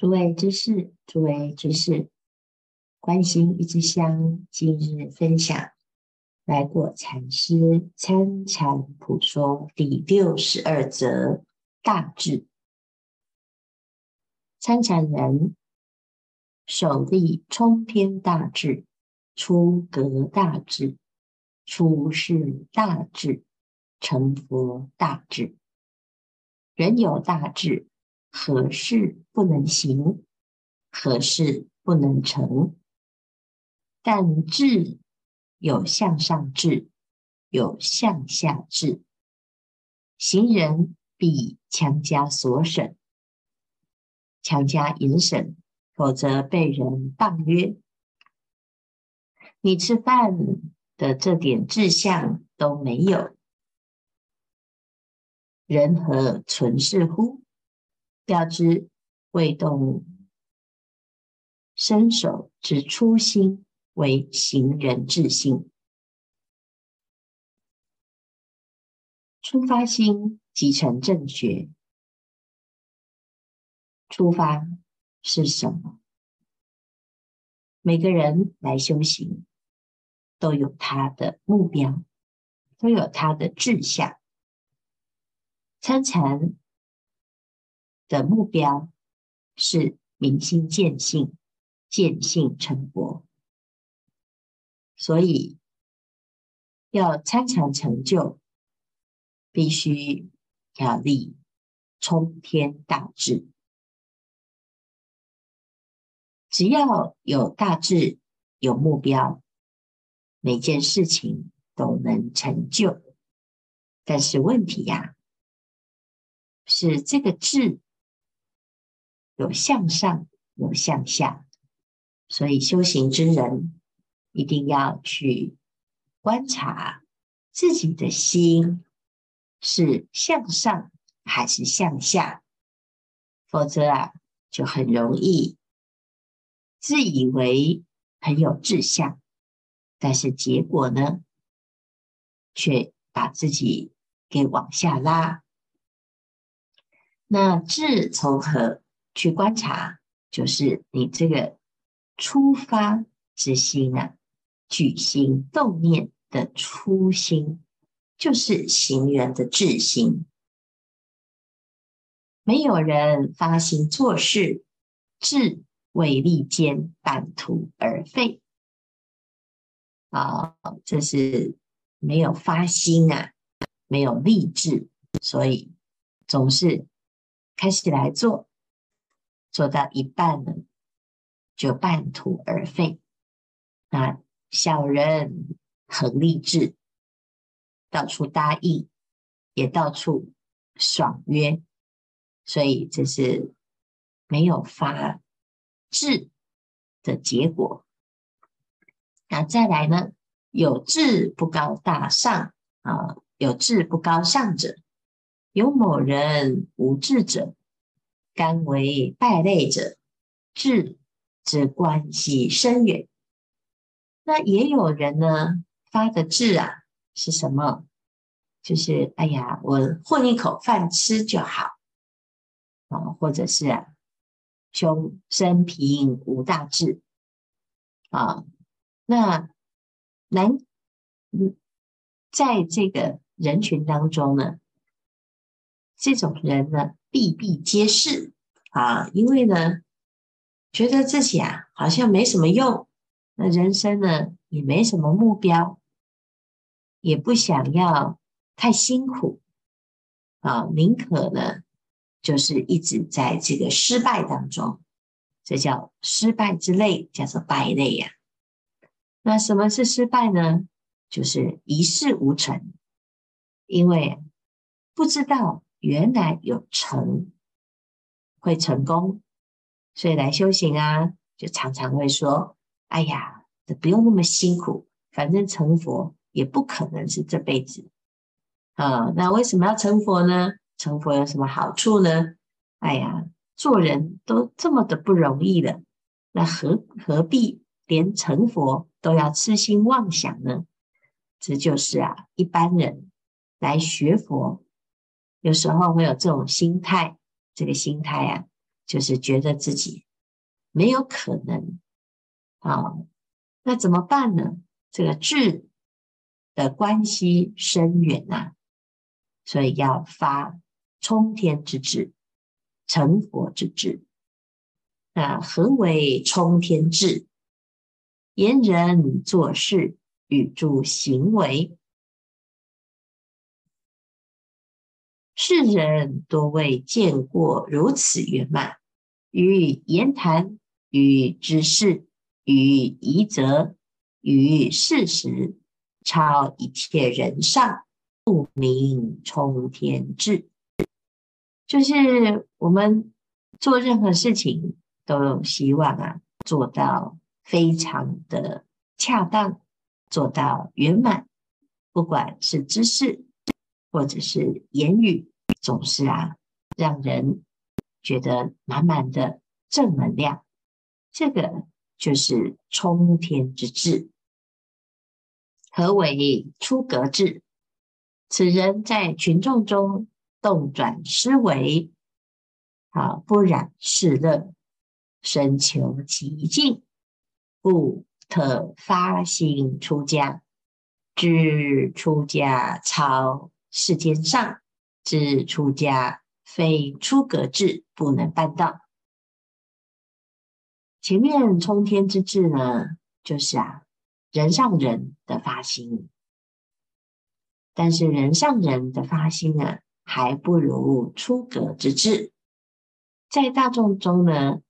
诸位居士，诸位居士，观心一支香，今日分享来过禅师参禅普说第六十二则大智。参禅人首立冲天大志，出格大志，出世大志，成佛大志。人有大志。何事不能行？何事不能成？但志有向上志，有向下志。行人必强加所审，强加引审，否则被人谤曰：“你吃饭的这点志向都没有，人何存是乎？”调之未动身手之初心为行人志心，出发心即成正觉。出发是什么？每个人来修行都有他的目标，都有他的志向。参禅。的目标是明心见性，见性成佛。所以要参禅成就，必须要立冲天大志。只要有大志，有目标，每件事情都能成就。但是问题呀、是这个志。有向上，有向下，所以修行之人一定要去观察自己的心是向上还是向下，否则啊，就很容易自以为很有志向，但是结果呢，却把自己给往下拉。那志从何？去观察，就是你这个出发之心啊，举心动念的初心，就是行人的志心。没有人发心做事，志未立坚，半途而废。啊，这是没有发心啊，没有立志，所以总是开始来做。做到一半呢，就半途而废。那小人很励志，到处答应，也到处爽约，所以这是没有发志的结果。那再来呢？有志不高大上啊，有志不高尚者，有某人无志者。甘为败类者，志之关系深远。那也有人呢，发的志啊是什么？就是哎呀，我混一口饭吃就好啊，或者是啊，穷生平无大志啊。那难，嗯，在这个人群当中呢，这种人呢，比比皆是啊，因为呢，觉得自己啊好像没什么用，那人生呢也没什么目标，也不想要太辛苦啊，宁可呢就是一直在这个失败当中，这叫失败之类，叫做败类呀。那什么是失败呢？就是一事无成，因为不知道。原来有成会成功，所以来修行啊，就常常会说：“哎呀，这不用那么辛苦，反正成佛也不可能是这辈子啊。那为什么要成佛呢？成佛有什么好处呢？哎呀，做人都这么的不容易了，那何何必连成佛都要痴心妄想呢？这就是啊，一般人来学佛。”有时候会有这种心态，这个心态啊，就是觉得自己没有可能啊，那怎么办呢？这个智的关系深远呐、啊，所以要发冲天之志、成佛之志。那何为冲天志？言人做事，语助行为。世人多未见过如此圆满，于言谈，于知识，于仪则，于事实，超一切人上，故名冲天志。就是我们做任何事情，都希望啊，做到非常的恰当，做到圆满，不管是知识，或者是言语。总是啊，让人觉得满满的正能量，这个就是冲天之志。何为出格志？此人在群众中动转思维，啊，不染世乐，深求极境，故特发心出家，知出家超世间上。知出家非出格志不能办到。前面冲天之志呢，就是啊，人上人的发心，但是人上人的发心啊，还不如出格之志。在大众中呢，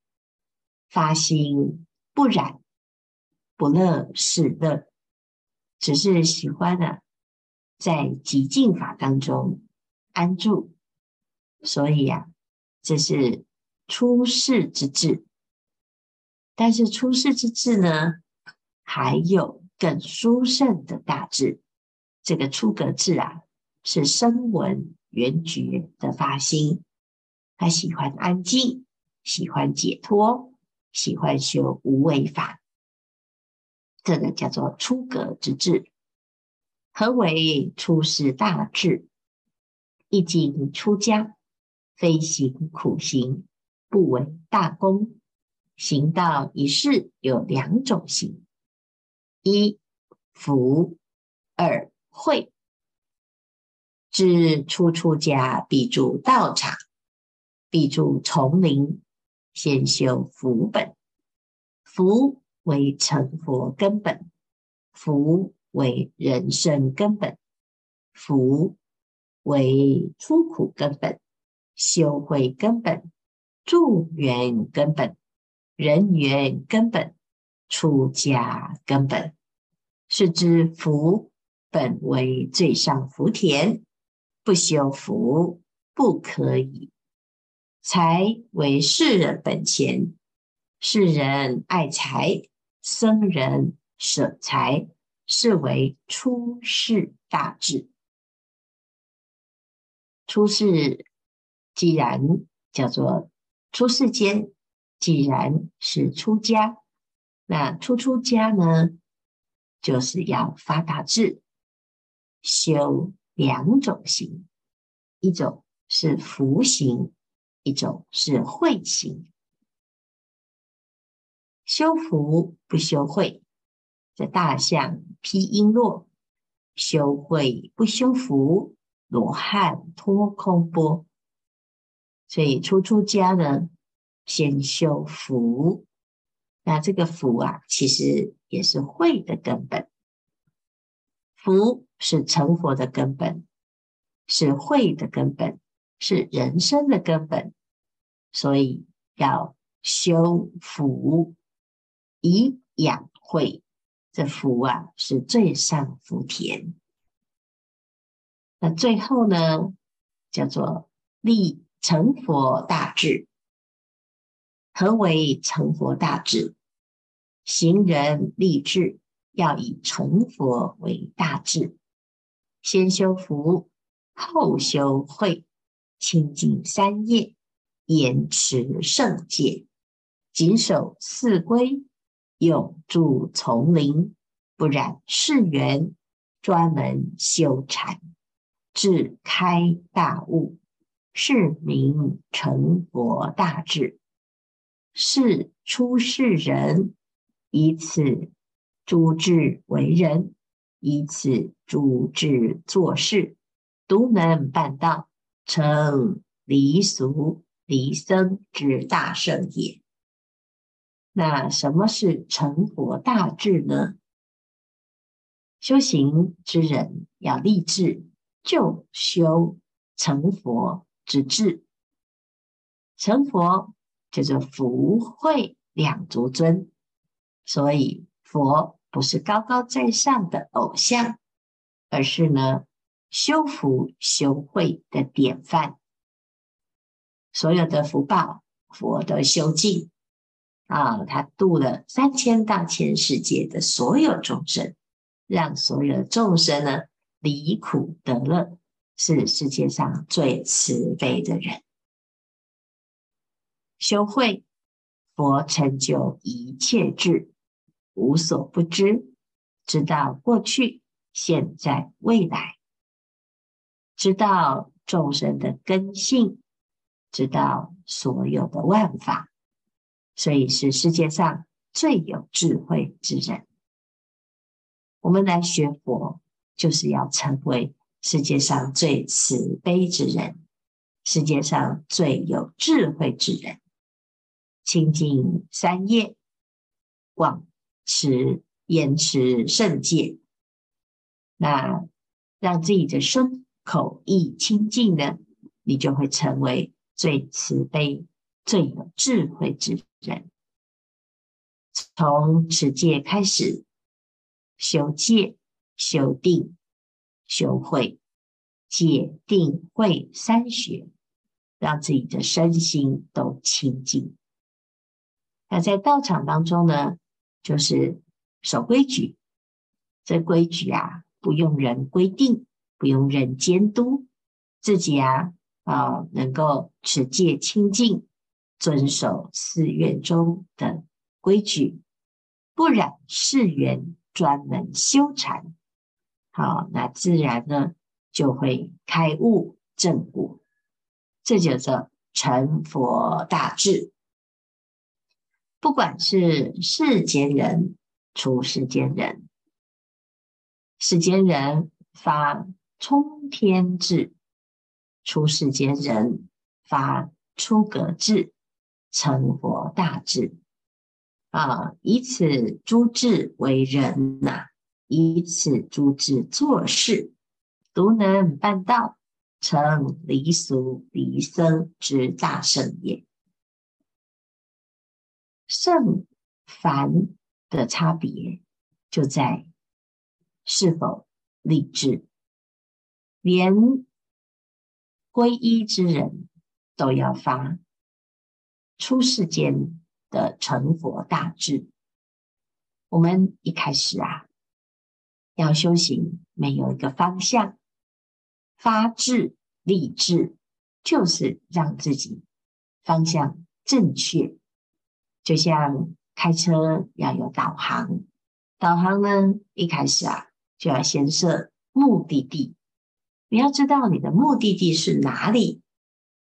发心不染不乐是乐，只是喜欢呢、啊，在极静法当中。安住，所以呀、啊，这是出世之志。但是出世之志呢，还有更殊胜的大志。这个出格志啊，是声闻缘觉的发心，他喜欢安静，喜欢解脱，喜欢修无为法。这个叫做出格之志。何为出世大志？一经出家，非行苦行，不为大功。行道一事有两种行：一福，二慧。知初出家必住道场，必住丛林，先修福本。福为成佛根本，福为人生根本，福。为出苦根本、修慧根本、助缘根本、人缘根本、出家根本，是知福本为最上福田，不修福不可以。财为世人本钱，世人爱财，僧人舍财，是为出世大志。出世，既然叫做出世间，既然是出家，那出出家呢，就是要发大志，修两种行，一种是福行，一种是慧行。修福不修慧，这大象披璎珞；修慧不修福。罗汉脱空钵，所以出出家呢，先修福。那这个福啊，其实也是慧的根本。福是成佛的根本，是慧的根本，是人生的根本。所以要修福，以养慧。这福啊，是最上福田。那最后呢，叫做立成佛大志。何为成佛大志？行人立志要以成佛为大志，先修福，后修慧，清净三业，严持圣戒，谨守四规，永住丛林，不染世缘，专门修禅。智开大悟，是名成佛大智。是出世人，以此诸智为人，以此诸智做事，独能办道，成离俗离僧之大圣也。那什么是成佛大智呢？修行之人要立志，就修成佛之智。成佛就是福慧两足尊，所以佛不是高高在上的偶像，而是呢修福修慧的典范。所有的福报，佛都修尽啊！他度了三千大千世界的所有众生，让所有的众生呢离苦得乐，是世界上最慈悲的人。修慧，佛成就一切智，无所不知，知道过去、现在、未来，知道众生的根性。知道所有的万法，所以是世界上最有智慧之人。我们来学佛，就是要成为世界上最慈悲之人，世界上最有智慧之人。清净三业，广持严持圣戒，那让自己的身口意清净呢，你就会成为。最慈悲、最有智慧之人，从持戒开始，修戒、修定、修慧，戒定慧三学，让自己的身心都清净。那在道场当中呢，就是守规矩。这规矩啊，不用人规定，不用人监督，自己啊。啊，能够持戒清净，遵守寺院中的规矩，不染世缘，专门修禅。好，那自然呢就会开悟正果，这就叫成佛大智。不管是世间人、出世间人，世间人发冲天智。出世间人发出格智，成佛大智啊！以此诸智为人呐、以此诸智作事，独能办道，成离俗离僧之大圣也。圣凡的差别就在是否立志，连。皈依之人都要发出世间的成佛大智。我们一开始啊，要修行，没有一个方向，发志立志，就是让自己方向正确。就像开车要有导航，导航呢，一开始啊，就要先设目的地。你要知道你的目的地是哪里，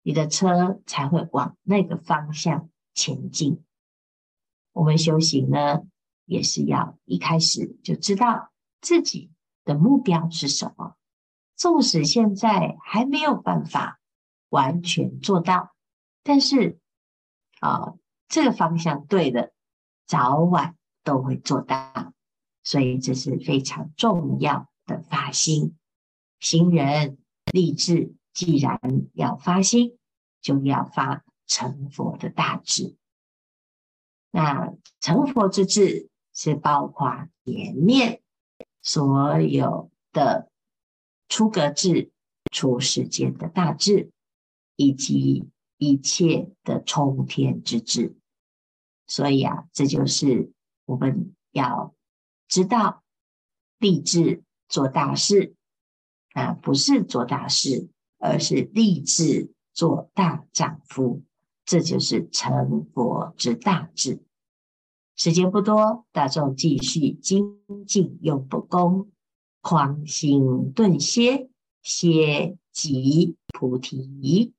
你的车才会往那个方向前进。我们修行呢，也是要一开始就知道自己的目标是什么。纵使现在还没有办法完全做到，但是啊，这个方向对的，早晚都会做到。所以这是非常重要的发心。行人立志，既然要发心，就要发成佛的大志。那成佛之志是包括前面所有的出格智、出世间的大志，以及一切的冲天之志。所以啊，这就是我们要知道立志做大事。啊，不是做大事，而是立志做大丈夫，这就是成佛之大志。时间不多，大众继续精进永不功，狂心顿歇，歇即菩提。